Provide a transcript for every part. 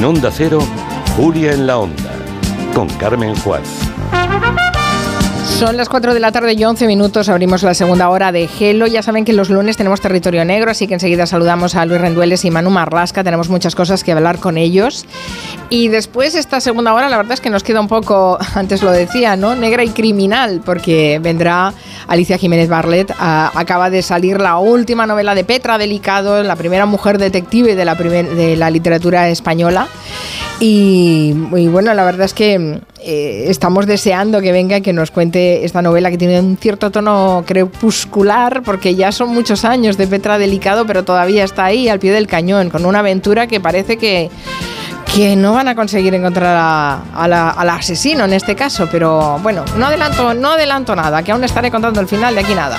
En Onda Cero, Julia en la Onda, con Carmen Juan. Son las 4 de la tarde y 11 minutos. Abrimos la segunda hora de Gelo. Ya saben que los lunes tenemos territorio negro, así que enseguida saludamos a Luis Rendueles y Manu Marlasca. Tenemos muchas cosas que hablar con ellos. Y después, esta segunda hora, la verdad es que nos queda un poco, antes lo decía, ¿no? Negra y criminal, porque vendrá Alicia Jiménez Barlet. acaba de salir la última novela de Petra Delicado, la primera mujer detective de la, literatura española. Y, bueno, la verdad es que eh, estamos deseando que venga y que nos cuente esta novela que tiene un cierto tono crepuscular, porque ya son muchos años de Petra Delicado, pero todavía está ahí al pie del cañón, con una aventura que parece que, que no van a conseguir encontrar a, al asesino en este caso, pero bueno, no adelanto, no adelanto nada, que aún estaré contando el final de aquí nada.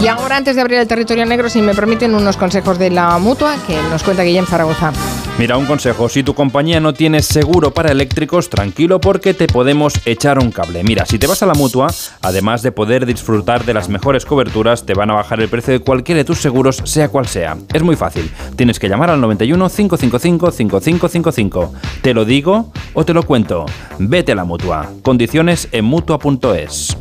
Y ahora, antes de abrir el territorio negro, si me permiten unos consejos de la mutua que nos cuenta Guillem Zaragoza. Mira, un consejo, si tu compañía no tiene seguro para eléctricos, tranquilo porque te podemos echar un cable. Mira, si te vas a la mutua, además de poder disfrutar de las mejores coberturas, te van a bajar el precio de cualquiera de tus seguros, sea cual sea. Es muy fácil, tienes que llamar al 91 555 5555. ¿Te lo digo o te lo cuento? Vete a la mutua. Condiciones en mutua.es.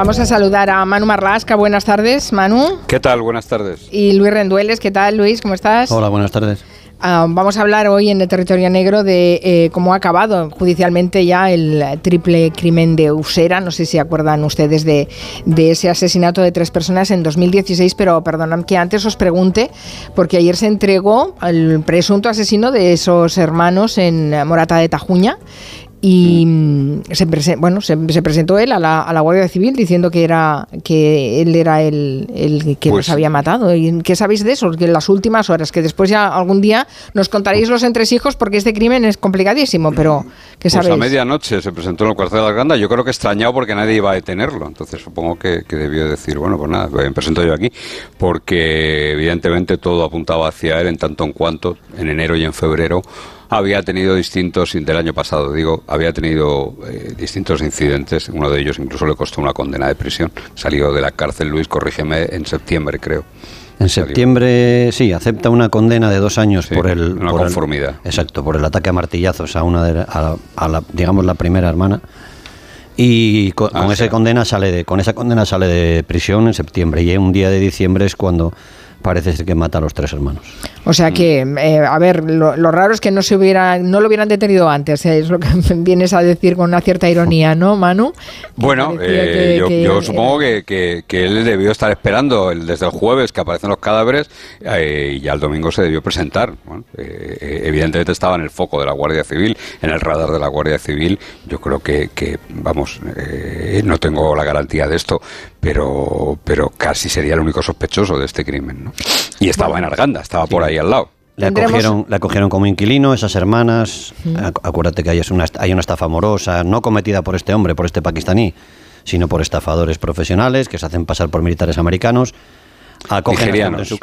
Vamos a saludar a Manu Marlasca. Buenas tardes, Manu. ¿Qué tal? Buenas tardes. Y Luis Rendueles. ¿Qué tal, Luis? ¿Cómo estás? Hola, buenas tardes. Ah, vamos a hablar hoy en el territorio negro de eh, cómo ha acabado judicialmente ya el triple crimen de Usera. No sé si acuerdan ustedes de, de ese asesinato de tres personas en 2016, pero perdonad que antes os pregunte, porque ayer se entregó al presunto asesino de esos hermanos en Morata de Tajuña y mm, se, bueno, se, presentó él a la, a la, Guardia Civil diciendo que era que él era el, el que pues, había matado. ¿Y qué sabéis de eso? Que en las últimas horas, que después ya algún día nos contaréis los entresijos porque este crimen es complicadísimo, pero ¿qué pues sabéis? a medianoche se presentó en el cuartel de la Granda, yo creo que extrañado porque nadie iba a detenerlo, entonces supongo que, que debió decir, bueno, pues nada, me presento yo aquí, porque evidentemente todo apuntaba hacia él en tanto en cuanto en enero y en febrero había tenido distintos, del año pasado digo, había tenido eh, distintos incidentes, uno de ellos incluso le costó una condena de prisión, salió de la cárcel, Luis, corrígeme, en septiembre creo. En septiembre, sí, acepta una condena de dos años por el... Una conformidad. exacto, por el ataque a martillazos a una de, a, la, digamos, la primera hermana. Y con, ah, esa condena sale de, con esa condena sale de prisión en septiembre y un día de diciembre es cuando parece ser que mata a los tres hermanos. O sea que, eh, a ver, lo, raro es que no se hubiera, no lo hubieran detenido antes, eh, es lo que vienes a decir con una cierta ironía, ¿no, Manu? Bueno, eh, yo, supongo que, él debió estar esperando desde el jueves que aparecen los cadáveres y ya el domingo se debió presentar. evidentemente estaba en el foco de la Guardia Civil, en el radar de la Guardia Civil. Yo creo que, vamos, no tengo la garantía de esto, pero, pero casi sería el único sospechoso de este crimen, ¿no? Y estaba en Arganda, estaba por ahí al lado. Le acogieron, le acogieron como inquilino esas hermanas. Acuérdate que hay una, hay una estafa amorosa, no cometida por este hombre, por este pakistaní, sino por estafadores profesionales que se hacen pasar por militares americanos. Acogen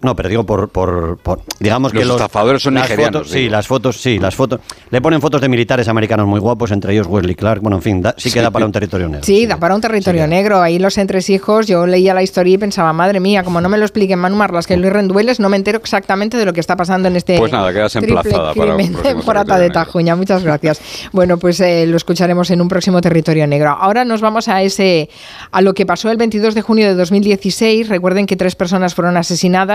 no, pero digo por, por, digamos que los estafadores son nigerianos. sí, las fotos, sí, las fotos. Le ponen fotos de militares americanos muy guapos, entre ellos Wesley Clark. Bueno, en fin, sí que da para un territorio negro. Sí, da para un territorio negro. Ahí los entresijos, yo leía la historia y pensaba, madre mía, como no me lo expliquen Manu Marlas, que Luis Rendueles, no me entero exactamente de lo que está pasando en este. Pues nada, quedas emplazada para un temporada de Tajuña. Muchas gracias. bueno, pues eh, lo escucharemos en un próximo territorio negro. Ahora nos vamos a ese a lo que pasó el 22 de junio de 2016. Recuerden que tres personas fueron asesinadas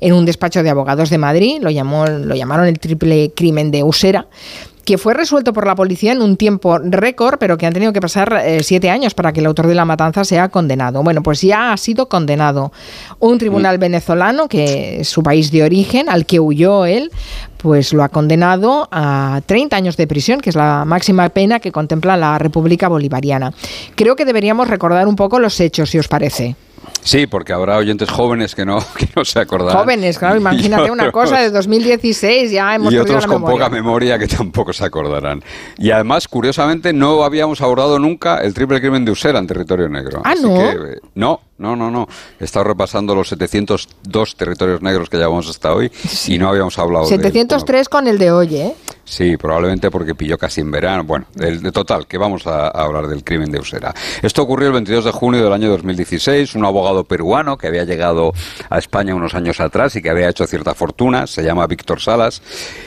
en un despacho de abogados de Madrid, lo, llamó, lo llamaron el triple crimen de Usera que fue resuelto por la policía en un tiempo récord, pero que han tenido que pasar eh, siete años para que el autor de la matanza sea condenado. Bueno, pues ya ha sido condenado. Un tribunal mm. venezolano, que es su país de origen, al que huyó él, pues lo ha condenado a 30 años de prisión, que es la máxima pena que contempla la República Bolivariana. Creo que deberíamos recordar un poco los hechos, si os parece. Sí, porque habrá oyentes jóvenes que no, que no se acordarán. Jóvenes, claro, imagínate una cosa de 2016, ya hemos Y otros con poca memoria que tampoco se acordarán. Y además, curiosamente, no habíamos abordado nunca el triple crimen de Usera en territorio negro. Ah, no. Eh, no, no, no, no. He estado repasando los 702 territorios negros que llevamos hasta hoy y no habíamos hablado 703 de con el de hoy, ¿eh? Sí, probablemente porque pilló casi en verano. Bueno, de, total, que vamos a, hablar del crimen de Usera. Esto ocurrió el 22 de junio del año 2016. Un abogado peruano que había llegado a España unos años atrás y que había hecho cierta fortuna, se llama Víctor Salas.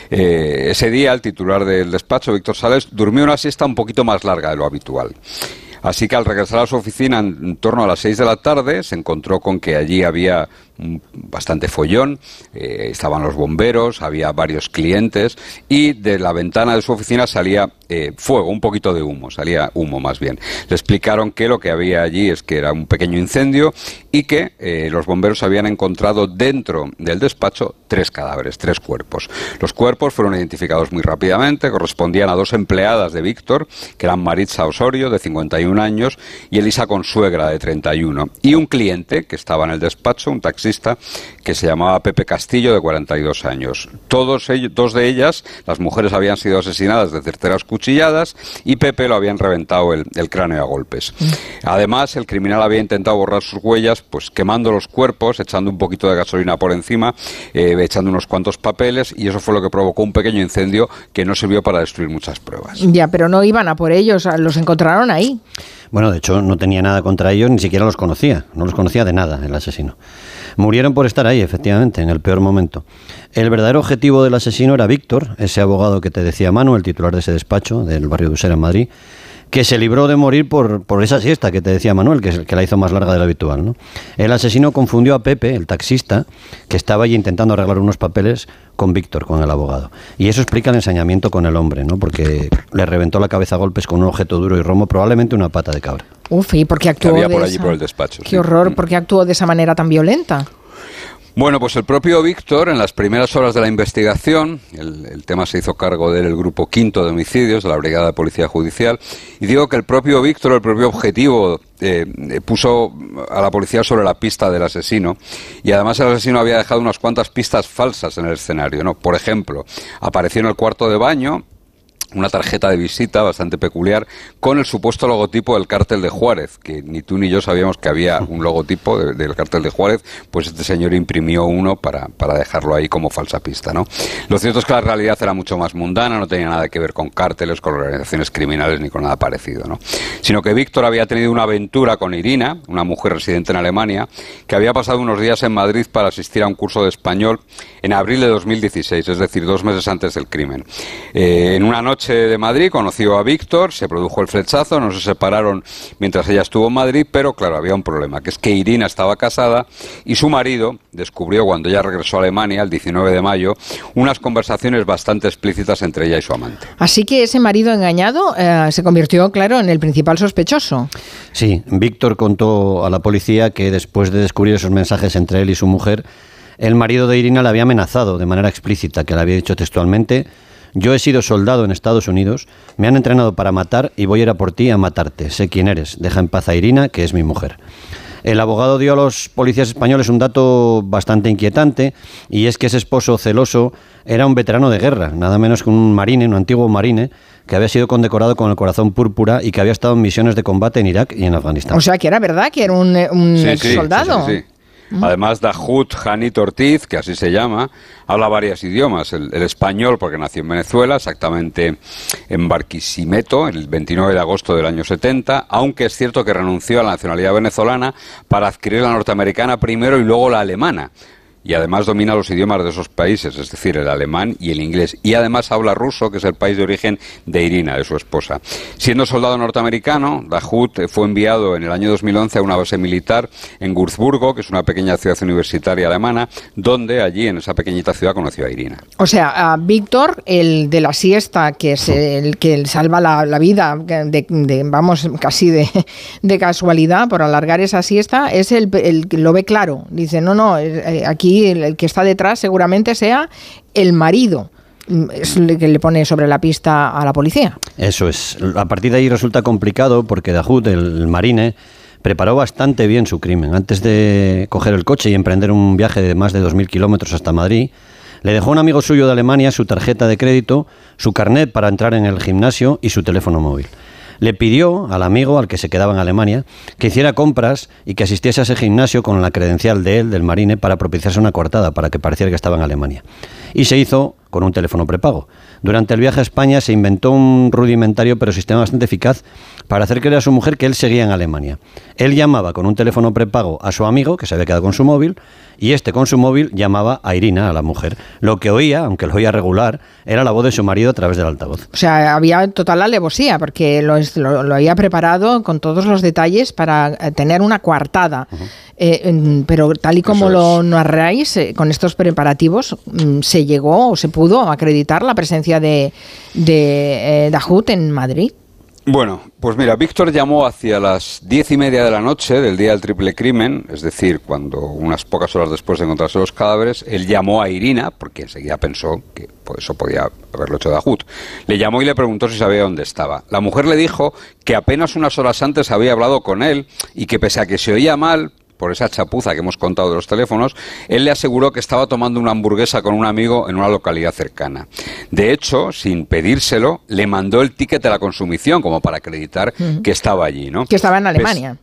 Eh, ese día, el titular del despacho, Víctor Salas, durmió una siesta un poquito más larga de lo habitual. Así que al regresar a su oficina en torno a las 6 de la tarde, se encontró con que allí había bastante follón, eh, estaban los bomberos, había varios clientes y de la ventana de su oficina salía eh, fuego, un poquito de humo, salía humo más bien. Le explicaron que lo que había allí es que era un pequeño incendio y que eh, los bomberos habían encontrado dentro del despacho tres cadáveres, tres cuerpos. Los cuerpos fueron identificados muy rápidamente, correspondían a dos empleadas de Víctor, que eran Maritza Osorio, de 51 años, y Elisa Consuegra, de 31, y un cliente que estaba en el despacho, un que se llamaba Pepe Castillo, de 42 años. Todos ellos, dos de ellas, las mujeres habían sido asesinadas de certeras cuchilladas y Pepe lo habían reventado el, cráneo a golpes. Mm. Además, el criminal había intentado borrar sus huellas, pues quemando los cuerpos, echando un poquito de gasolina por encima, eh, echando unos cuantos papeles y eso fue lo que provocó un pequeño incendio que no sirvió para destruir muchas pruebas. Ya, pero no iban a por ellos, los encontraron ahí. Bueno, de hecho no tenía nada contra ellos, ni siquiera los conocía, no los conocía de nada el asesino. Murieron por estar ahí, efectivamente, en el peor momento. El verdadero objetivo del asesino era Víctor, ese abogado que te decía Manu, el titular de ese despacho del barrio de Usera en Madrid, que se libró de morir por, por esa siesta que te decía Manuel, que, es el que la hizo más larga de la habitual. ¿no? El asesino confundió a Pepe, el taxista, que estaba allí intentando arreglar unos papeles, con Víctor, con el abogado. Y eso explica el ensañamiento con el hombre, ¿no? porque le reventó la cabeza a golpes con un objeto duro y romo, probablemente una pata de cabra. Uf, ¿y por qué actuó de por allí por el despacho. Qué horror, ¿por qué actuó de esa manera tan violenta? Bueno, pues el propio Víctor, en las primeras horas de la investigación, el, tema se hizo cargo del grupo quinto de homicidios de la Brigada de Policía Judicial, y digo que el propio Víctor, el propio objetivo, eh, puso a la policía sobre la pista del asesino, y además el asesino había dejado unas cuantas pistas falsas en el escenario. ¿no? Por ejemplo, apareció en el cuarto de baño una tarjeta de visita bastante peculiar con el supuesto logotipo del cártel de Juárez, que ni tú ni yo sabíamos que había un logotipo del cártel de Juárez, pues este señor imprimió uno para, para, dejarlo ahí como falsa pista, ¿no? Lo cierto es que la realidad era mucho más mundana, no tenía nada que ver con cárteles, con organizaciones criminales ni con nada parecido, ¿no? Sino que Víctor había tenido una aventura con Irina, una mujer residente en Alemania, que había pasado unos días en Madrid para asistir a un curso de español en abril de 2016, es decir, dos meses antes del crimen. Eh, en una noche de Madrid, conoció a Víctor, se produjo el flechazo, no se separaron mientras ella estuvo en Madrid, pero claro, había un problema, que es que Irina estaba casada y su marido descubrió cuando ella regresó a Alemania, el 19 de mayo, unas conversaciones bastante explícitas entre ella y su amante. Así que ese marido engañado eh, se convirtió, claro, en el principal sospechoso. Sí, Víctor contó a la policía que después de descubrir esos mensajes entre él y su mujer, el marido de Irina le había amenazado de manera explícita, que le había dicho textualmente yo he sido soldado en Estados Unidos, me han entrenado para matar y voy a ir a por ti a matarte. Sé quién eres. Deja en paz a Irina, que es mi mujer. El abogado dio a los policías españoles un dato bastante inquietante y es que ese esposo celoso era un veterano de guerra, nada menos que un marine, un antiguo marine, que había sido condecorado con el corazón púrpura y que había estado en misiones de combate en Irak y en Afganistán. O sea, que era verdad que era un, ex soldado. Sí, Además, Dahut Janit Ortiz, que así se llama, habla varios idiomas. El, español, porque nació en Venezuela, exactamente en Barquisimeto, el 29 de agosto del año 70, aunque es cierto que renunció a la nacionalidad venezolana para adquirir la norteamericana primero y luego la alemana y además domina los idiomas de esos países, es decir, el alemán y el inglés. Y además habla ruso, que es el país de origen de Irina, de su esposa. Siendo soldado norteamericano, Dahut fue enviado en el año 2011 a una base militar en Würzburgo, que es una pequeña ciudad universitaria alemana, donde allí, en esa pequeñita ciudad, conoció a Irina. O sea, a Víctor, el de la siesta, que es el que salva la, vida, de, vamos, casi de, de, casualidad, por alargar esa siesta, es el, el que lo ve claro. Dice, no, no, eh, el, que está detrás seguramente sea el marido el que le pone sobre la pista a la policía. Eso es. A partir de ahí resulta complicado porque Dahut, el marine, preparó bastante bien su crimen. Antes de coger el coche y emprender un viaje de más de 2.000 kilómetros hasta Madrid, le dejó a un amigo suyo de Alemania su tarjeta de crédito, su carnet para entrar en el gimnasio y su teléfono móvil le pidió al amigo, al que se quedaba en Alemania, que hiciera compras y que asistiese a ese gimnasio con la credencial de él, del marine, para propiciarse una cortada, para que pareciera que estaba en Alemania. Y se hizo con un teléfono prepago. Durante el viaje a España se inventó un rudimentario pero sistema bastante eficaz para hacer creer a su mujer que él seguía en Alemania. Él llamaba con un teléfono prepago a su amigo, que se había quedado con su móvil, y este con su móvil llamaba a Irina, a la mujer. Lo que oía, aunque lo oía regular, era la voz de su marido a través del altavoz. O sea, había total alevosía, porque lo, había preparado con todos los detalles para eh, tener una coartada. Eh, pero tal y como lo narráis, eh, con estos preparativos, mm, se llegó o se pudo acreditar la presencia de, de Dahut en Madrid. Bueno, pues mira, Víctor llamó hacia las diez y media de la noche del día del triple crimen, es decir, cuando unas pocas horas después de encontrarse los cadáveres, él llamó a Irina, porque enseguida pensó que por eso podía haberlo hecho Dahut. Le llamó y le preguntó si sabía dónde estaba. La mujer le dijo que apenas unas horas antes había hablado con él y que pese a que se oía mal, por esa chapuza que hemos contado de los teléfonos, él le aseguró que estaba tomando una hamburguesa con un amigo en una localidad cercana. De hecho, sin pedírselo, le mandó el ticket de la consumición como para acreditar que estaba allí, ¿no? Que estaba en Alemania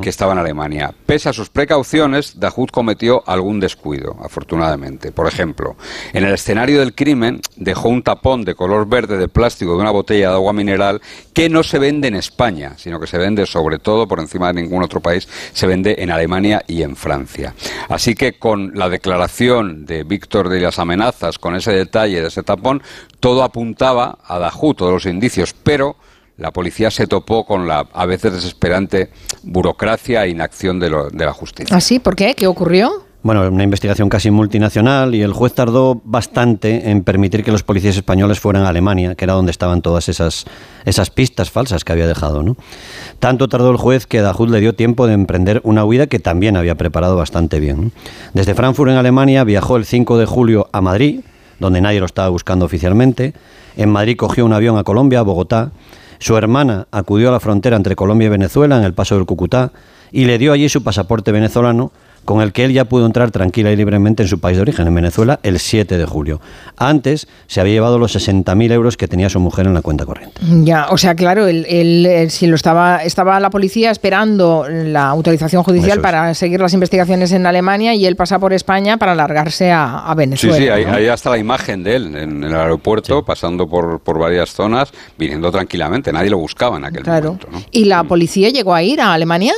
que estaba en Alemania. Pese a sus precauciones, Dahut cometió algún descuido, afortunadamente. Por ejemplo, en el escenario del crimen dejó un tapón de color verde de plástico de una botella de agua mineral que no se vende en España, sino que se vende sobre todo por encima de ningún otro país, se vende en Alemania y en Francia. Así que con la declaración de Víctor de las amenazas, con ese detalle de ese tapón, todo apuntaba a Dahut, todos los indicios, pero la policía se topó con la a veces desesperante burocracia e inacción de, la justicia. ¿Ah, sí? ¿Por qué? ¿Qué ocurrió? Bueno, una investigación casi multinacional y el juez tardó bastante en permitir que los policías españoles fueran a Alemania, que era donde estaban todas esas, esas pistas falsas que había dejado. ¿no? Tanto tardó el juez que Dahut le dio tiempo de emprender una huida que también había preparado bastante bien. Desde Frankfurt en Alemania viajó el 5 de julio a Madrid, donde nadie lo estaba buscando oficialmente. En Madrid cogió un avión a Colombia, a Bogotá su hermana acudió a la frontera entre Colombia y Venezuela en el paso del Cucutá y le dio allí su pasaporte venezolano con el que él ya pudo entrar tranquila y libremente en su país de origen, en Venezuela, el 7 de julio. Antes se había llevado los 60.000 euros que tenía su mujer en la cuenta corriente. Ya, o sea, claro, él, si lo estaba, estaba la policía esperando la autorización judicial para seguir las investigaciones en Alemania y él pasa por España para largarse a, Venezuela. Sí, sí, ahí, está la imagen de él en, el aeropuerto, pasando por, por varias zonas, viniendo tranquilamente. Nadie lo buscaba en aquel momento. ¿Y la policía llegó a ir a Alemania?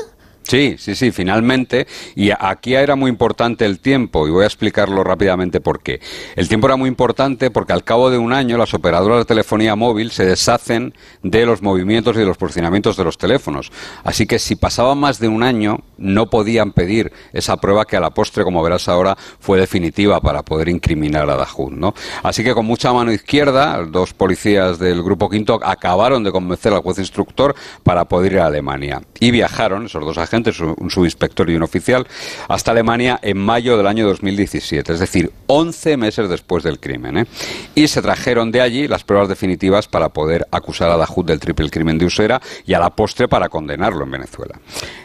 Sí, sí, sí, finalmente. Y aquí era muy importante el tiempo, y voy a explicarlo rápidamente por qué. El tiempo era muy importante porque al cabo de un año las operadoras de telefonía móvil se deshacen de los movimientos y de los posicionamientos de los teléfonos. Así que si pasaba más de un año, no podían pedir esa prueba que a la postre, como verás ahora, fue definitiva para poder incriminar a Dahut, ¿no? Así que con mucha mano izquierda, dos policías del Grupo Quinto acabaron de convencer al juez instructor para poder ir a Alemania. Y viajaron, esos dos agentes, un subinspector y un oficial, hasta Alemania en mayo del año 2017, es decir, 11 meses después del crimen. ¿eh? Y se trajeron de allí las pruebas definitivas para poder acusar a Dahut del triple crimen de Usera y a la postre para condenarlo en Venezuela.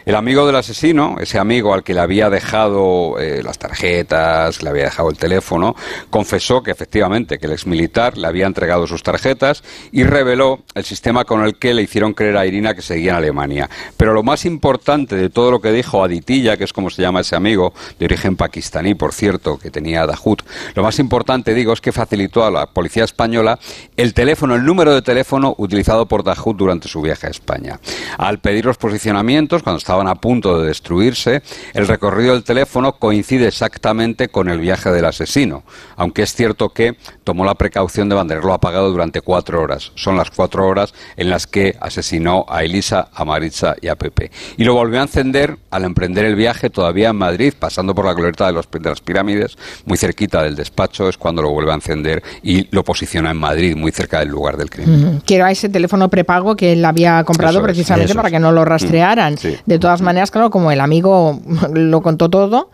El amigo del asesino, ese amigo al que le había dejado eh, las tarjetas, le había dejado el teléfono, confesó que efectivamente que el exmilitar le había entregado sus tarjetas y reveló el sistema con el que le hicieron creer a Irina que seguía en Alemania. Pero lo más importante de todo lo que dijo Aditilla, que es como se llama ese amigo, de origen pakistaní, por cierto, que tenía Dahut, lo más importante, digo, es que facilitó a la policía española el teléfono, el número de teléfono utilizado por Dahut durante su viaje a España. Al pedir los posicionamientos, cuando estaban a punto de destruirse, el recorrido del teléfono coincide exactamente con el viaje del asesino, aunque es cierto que tomó la precaución de mantenerlo apagado durante cuatro horas. Son las cuatro horas en las que asesinó a Elisa, a Maritza y a Pepe. Y lo volvió a encender al emprender el viaje todavía en Madrid, pasando por la glorieta de, los, de las pirámides, muy cerquita del despacho, es cuando lo vuelve a encender y lo posiciona en Madrid, muy cerca del lugar del crimen. Quiero a ese teléfono prepago que él había comprado precisamente para que no lo rastrearan. De todas maneras, claro, como el amigo lo contó todo,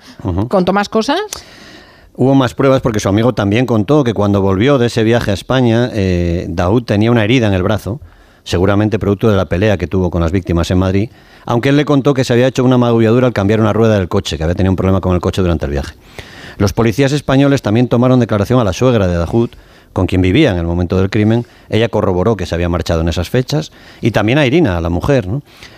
¿contó más cosas? Hubo más pruebas porque su amigo también contó que cuando volvió de ese viaje a España, eh, Daud tenía una herida en el brazo, seguramente producto de la pelea que tuvo con las víctimas en Madrid, aunque él le contó que se había hecho una magulladura al cambiar una rueda del coche, que había tenido un problema con el coche durante el viaje. Los policías españoles también tomaron declaración a la suegra de Dahut, con quien vivía en el momento del crimen. Ella corroboró que se había marchado en esas fechas. Y también a Irina, a la mujer.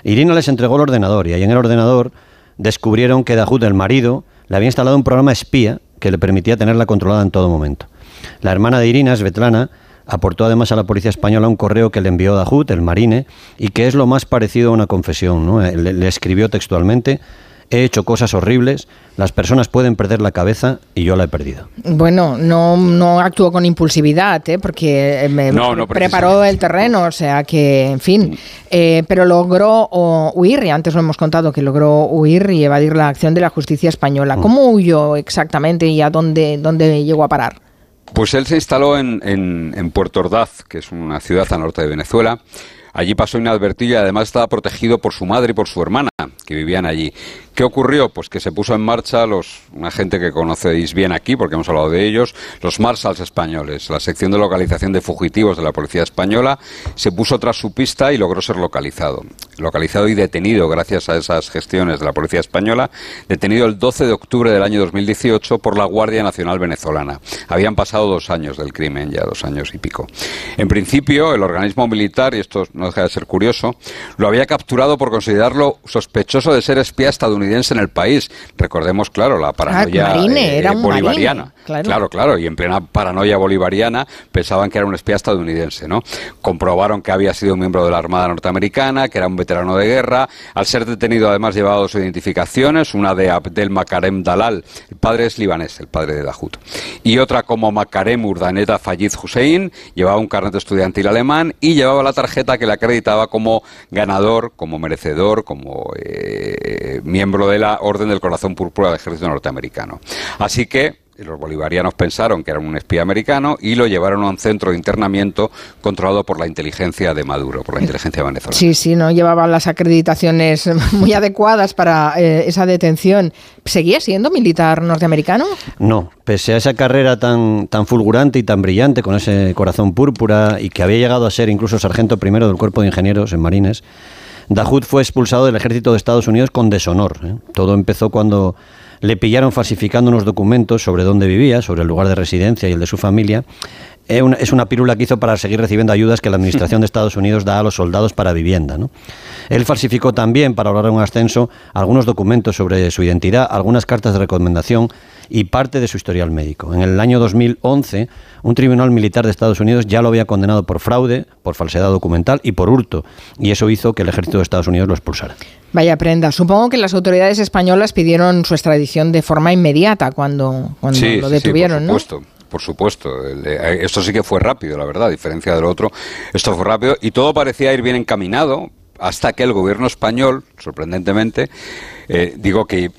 Irina les entregó el ordenador y ahí en el ordenador descubrieron que Dahut, el marido, le había instalado un programa espía que le permitía tenerla controlada en todo momento. La hermana de Irina, Svetlana, aportó además a la policía española un correo que le envió Dahut, el marine, y que es lo más parecido a una confesión. ¿no? le escribió textualmente he hecho cosas horribles, las personas pueden perder la cabeza y yo la he perdido. Bueno, no, no actuó con impulsividad, ¿eh? porque me preparó el terreno, o sea que, en fin, eh, pero logró huir, y antes lo hemos contado que logró huir y evadir la acción de la justicia española. Mm. ¿Cómo huyó exactamente y a dónde, dónde llegó a parar? Pues él se instaló en, en, en Puerto Ordaz, que es una ciudad al norte de Venezuela. Allí pasó inadvertido y además estaba protegido por su madre y por su hermana, que vivían allí. ¿Qué ocurrió? Pues que se puso en marcha los, una gente que conocéis bien aquí, porque hemos hablado de ellos, los Marsals españoles. La sección de localización de fugitivos de la Policía Española se puso tras su pista y logró ser localizado. Localizado y detenido gracias a esas gestiones de la Policía Española, detenido el 12 de octubre del año 2018 por la Guardia Nacional Venezolana. Habían pasado dos años del crimen, ya dos años y pico. En principio, el organismo militar, y esto no deja de ser curioso, lo había capturado por considerarlo sospechoso de ser espía estadounidense en el país. Recordemos, claro, la paranoia ah, eh, bolivariana. claro. claro, y en plena paranoia bolivariana pensaban que era un espía estadounidense, ¿no? Comprobaron que había sido un miembro de la Armada norteamericana, que era un veterano de guerra. Al ser detenido, además, llevaba dos identificaciones, una de Abdel Makarem Dalal, el padre es libanés, el padre de Dahut, y otra como Makarem Urdaneta Fayid Hussein, llevaba un carnet estudiantil alemán y llevaba la tarjeta que le acreditaba como ganador, como merecedor, como eh, miembro de la Orden del Corazón Púrpura del Ejército Norteamericano. Así que los bolivarianos pensaron que era un espía americano y lo llevaron a un centro de internamiento controlado por la inteligencia de Maduro, por la inteligencia venezolana. Sí, sí, no llevaba las acreditaciones muy adecuadas para eh, esa detención. ¿Seguía siendo militar norteamericano? No, pese a esa carrera tan, tan fulgurante y tan brillante, con ese corazón púrpura y que había llegado a ser incluso sargento primero del Cuerpo de Ingenieros en Marines, Dahoud fue expulsado del ejército de Estados Unidos con deshonor. ¿eh? Todo empezó cuando le pillaron falsificando unos documentos sobre dónde vivía, sobre el lugar de residencia y el de su familia. Es una pírula que hizo para seguir recibiendo ayudas que la Administración de Estados Unidos da a los soldados para vivienda. Él falsificó también, para lograr un ascenso, algunos documentos sobre su identidad, algunas cartas de recomendación y parte de su historial médico. En el año 2011, un tribunal militar de Estados Unidos ya lo había condenado por fraude, por falsedad documental y por hurto, y eso hizo que el ejército de Estados Unidos lo expulsara. Vaya prenda. Supongo que las autoridades españolas pidieron su extradición de forma inmediata cuando, cuando lo detuvieron, por supuesto. Por supuesto, eh, esto sí que fue rápido, la verdad, a diferencia del otro. Esto fue rápido y todo parecía ir bien encaminado hasta que el gobierno español, sorprendentemente, eh, digo que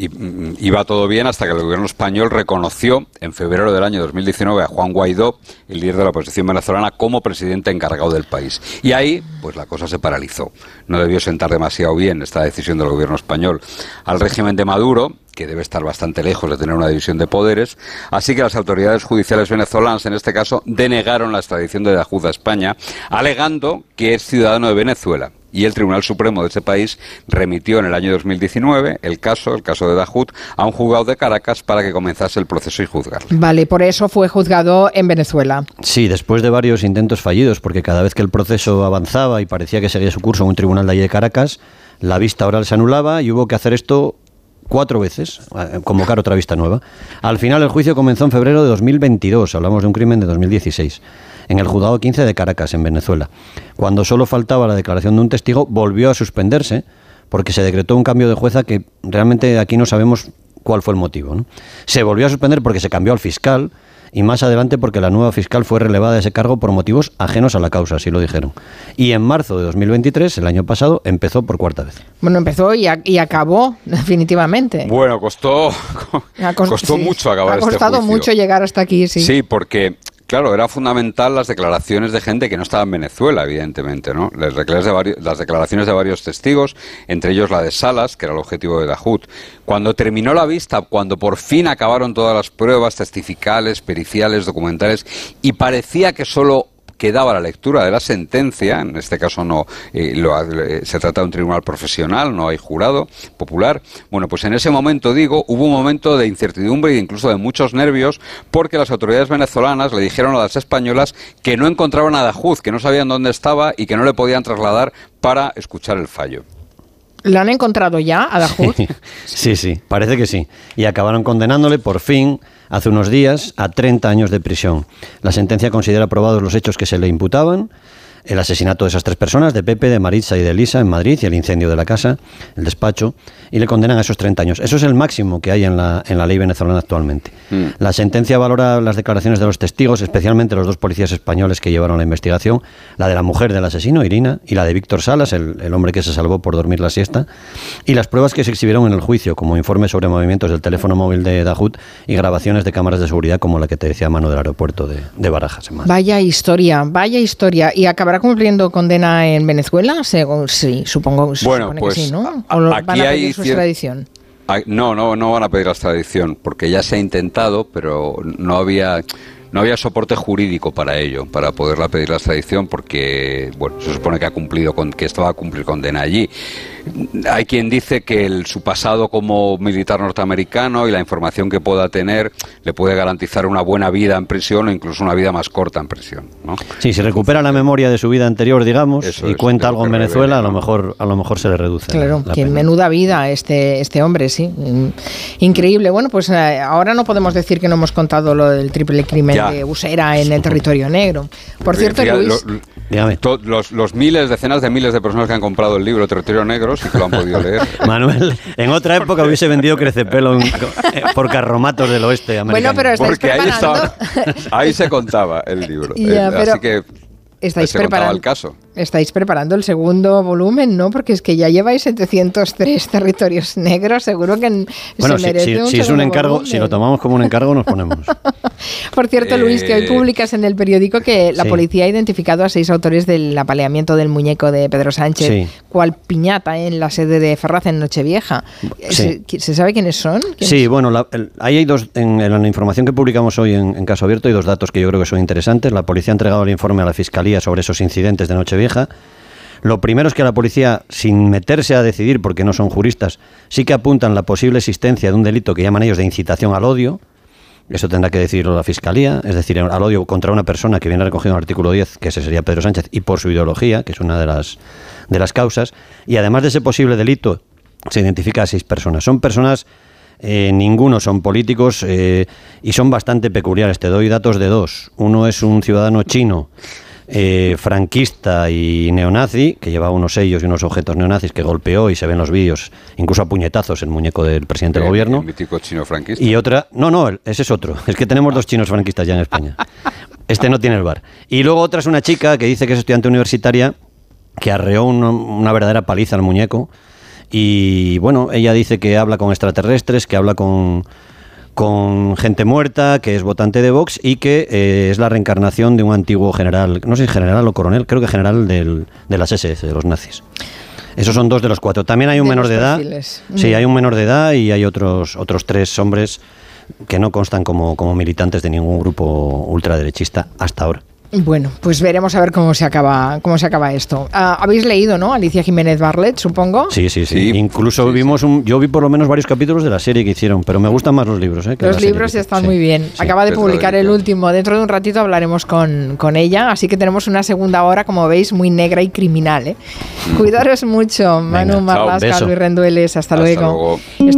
iba todo bien hasta que el gobierno español reconoció en febrero del año 2019 a Juan Guaidó, el líder de la oposición venezolana, como presidente encargado del país. Y ahí, pues la cosa se paralizó. No debió sentar demasiado bien esta decisión del gobierno español al régimen de Maduro, que debe estar bastante lejos de tener una división de poderes. Así que las autoridades judiciales venezolanas, en este caso, denegaron la extradición de Dajud a España, alegando que es ciudadano de Venezuela y el Tribunal Supremo de ese país remitió en el año 2019 el caso, el caso de Dajud, a un juzgado de Caracas para que comenzase el proceso y juzgarlo. Vale, por eso fue juzgado en Venezuela. Sí, después de varios intentos fallidos, porque cada vez que el proceso avanzaba y parecía que seguía su curso en un tribunal de allí de Caracas, la vista oral se anulaba y hubo que hacer esto cuatro veces, eh, convocar otra vista nueva. Al final el juicio comenzó en febrero de 2022, hablamos de un crimen de 2016 en el juzgado 15 de Caracas, en Venezuela. Cuando solo faltaba la declaración de un testigo, volvió a suspenderse porque se decretó un cambio de jueza que realmente aquí no sabemos cuál fue el motivo. Se volvió a suspender porque se cambió al fiscal y más adelante porque la nueva fiscal fue relevada de ese cargo por motivos ajenos a la causa, así lo dijeron. Y en marzo de 2023, el año pasado, empezó por cuarta vez. Bueno, empezó y, acabó definitivamente. Bueno, costó, costó mucho acabar este juicio. Ha costado mucho llegar hasta aquí, sí. Sí, porque Claro, era fundamental las declaraciones de gente que no estaba en Venezuela, evidentemente, ¿no? Las declaraciones de varios, testigos, entre ellos la de Salas, que era el objetivo de Dajut. Cuando terminó la vista, cuando por fin acabaron todas las pruebas testificales, periciales, documentales, y parecía que solo quedaba la lectura de la sentencia, en este caso no eh, se trata de un tribunal profesional, no hay jurado popular. Bueno, pues en ese momento, digo, hubo un momento de incertidumbre e incluso de muchos nervios porque las autoridades venezolanas le dijeron a las españolas que no encontraban a Dajuz, que no sabían dónde estaba y que no le podían trasladar para escuchar el fallo. ¿Lo han encontrado ya a Dahut? Sí, sí, parece que sí. Y acabaron condenándole por fin hace unos días a 30 años de prisión. La sentencia considera aprobados los hechos que se le imputaban el asesinato de esas tres personas, de Pepe, de Maritza y de Elisa en Madrid y el incendio de la casa, el despacho, y le condenan a esos 30 años. Eso es el máximo que hay en la, en la ley venezolana actualmente. Mm. La sentencia valora las declaraciones de los testigos, especialmente los dos policías españoles que llevaron la investigación, la de la mujer del asesino, Irina, y la de Víctor Salas, el, hombre que se salvó por dormir la siesta, y las pruebas que se exhibieron en el juicio, como informes sobre movimientos del teléfono móvil de Dahut y grabaciones de cámaras de seguridad como la que te decía mano del aeropuerto de, de Barajas. Vaya historia, vaya historia. Y acabar ¿Acabará cumpliendo condena en Venezuela? sí, supongo bueno, pues, que sí, ¿no? ¿O van a pedir su extradición? No, no, no van a pedir la extradición, porque ya se ha intentado, pero no había no había soporte jurídico para ello, para poderla pedir la extradición, porque bueno, se supone que ha cumplido con, que estaba a cumplir condena allí. Hay quien dice que su pasado como militar norteamericano y la información que pueda tener le puede garantizar una buena vida en prisión o incluso una vida más corta en prisión. ¿no? Sí, si recupera la memoria de su vida anterior, digamos, y cuenta algo en Venezuela, a lo mejor a lo mejor se le reduce. Claro, que menuda vida este este hombre, sí, increíble. Bueno, pues eh, ahora no podemos decir que no hemos contado lo del triple crimen de Usera en el territorio negro. Por cierto, Luis, los, los miles, decenas de miles de personas que han comprado el libro Territorio Negro sí que lo han podido leer. Manuel, en otra época hubiese vendido Crecepelo por carromatos del oeste americano. Bueno, pero Porque ahí, estaba, ahí se contaba el libro. Eh, así que estáis preparando el caso. Estáis preparando el segundo volumen, ¿no? Porque es que ya lleváis 703 territorios negros, seguro que bueno, se merece si, un si es un encargo, si lo tomamos como un encargo nos ponemos. Por cierto, Luis, que hoy eh, publicas en el periódico que la policía ha identificado a seis autores del apaleamiento del muñeco de Pedro Sánchez, cual piñata en la sede de Ferraz en Nochevieja. ¿Se, sabe quiénes son? Sí, bueno, ahí hay dos, en, la información que publicamos hoy en, en Caso Abierto hay dos datos que yo creo que son interesantes. La policía ha entregado el informe a la Fiscalía sobre esos incidentes de Nochevieja vieja. Lo primero es que la policía, sin meterse a decidir, porque no son juristas, sí que apuntan la posible existencia de un delito que llaman ellos de incitación al odio. Eso tendrá que decirlo la Fiscalía, es decir, al odio contra una persona que viene recogido en el artículo 10, que ese sería Pedro Sánchez, y por su ideología, que es una de las, de las causas. Y además de ese posible delito, se identifica a seis personas. Son personas, eh, ninguno son políticos eh, y son bastante peculiares. Te doy datos de dos. Uno es un ciudadano chino eh, franquista y neonazi, que llevaba unos sellos y unos objetos neonazis que golpeó y se ven los vídeos, incluso a puñetazos, el muñeco del presidente del gobierno. El mítico chino franquista. Y otra, no, no, ese es otro. Es que tenemos dos chinos franquistas ya en España. Este no tiene el bar. Y luego otra es una chica que dice que es estudiante universitaria que arreó una verdadera paliza al muñeco. Y bueno, ella dice que habla con extraterrestres, que habla con con gente muerta, que es votante de Vox y que eh, es la reencarnación de un antiguo general, no sé si general o coronel, creo que general del, de las SS, de los nazis. Esos son dos de los cuatro. También hay un menor de edad. Sí, hay un menor de edad y hay otros, otros tres hombres que no constan como, como militantes de ningún grupo ultraderechista hasta ahora. Bueno, pues veremos a ver cómo se acaba, cómo se acaba esto. Ah, Habéis leído, ¿no? Alicia Jiménez Barlet, supongo. Sí, sí, sí. Incluso vimos un, yo vi por lo menos varios capítulos de la serie que hicieron, pero me gustan más los libros. ¿eh? los libros están muy bien. Acaba de publicar el último. Dentro de un ratito hablaremos con, con, ella, así que tenemos una segunda hora, como veis, muy negra y criminal. ¿eh? Mm. Cuidaros mucho, Manu Marlasca, Luis Rendueles. Hasta, luego. Estoy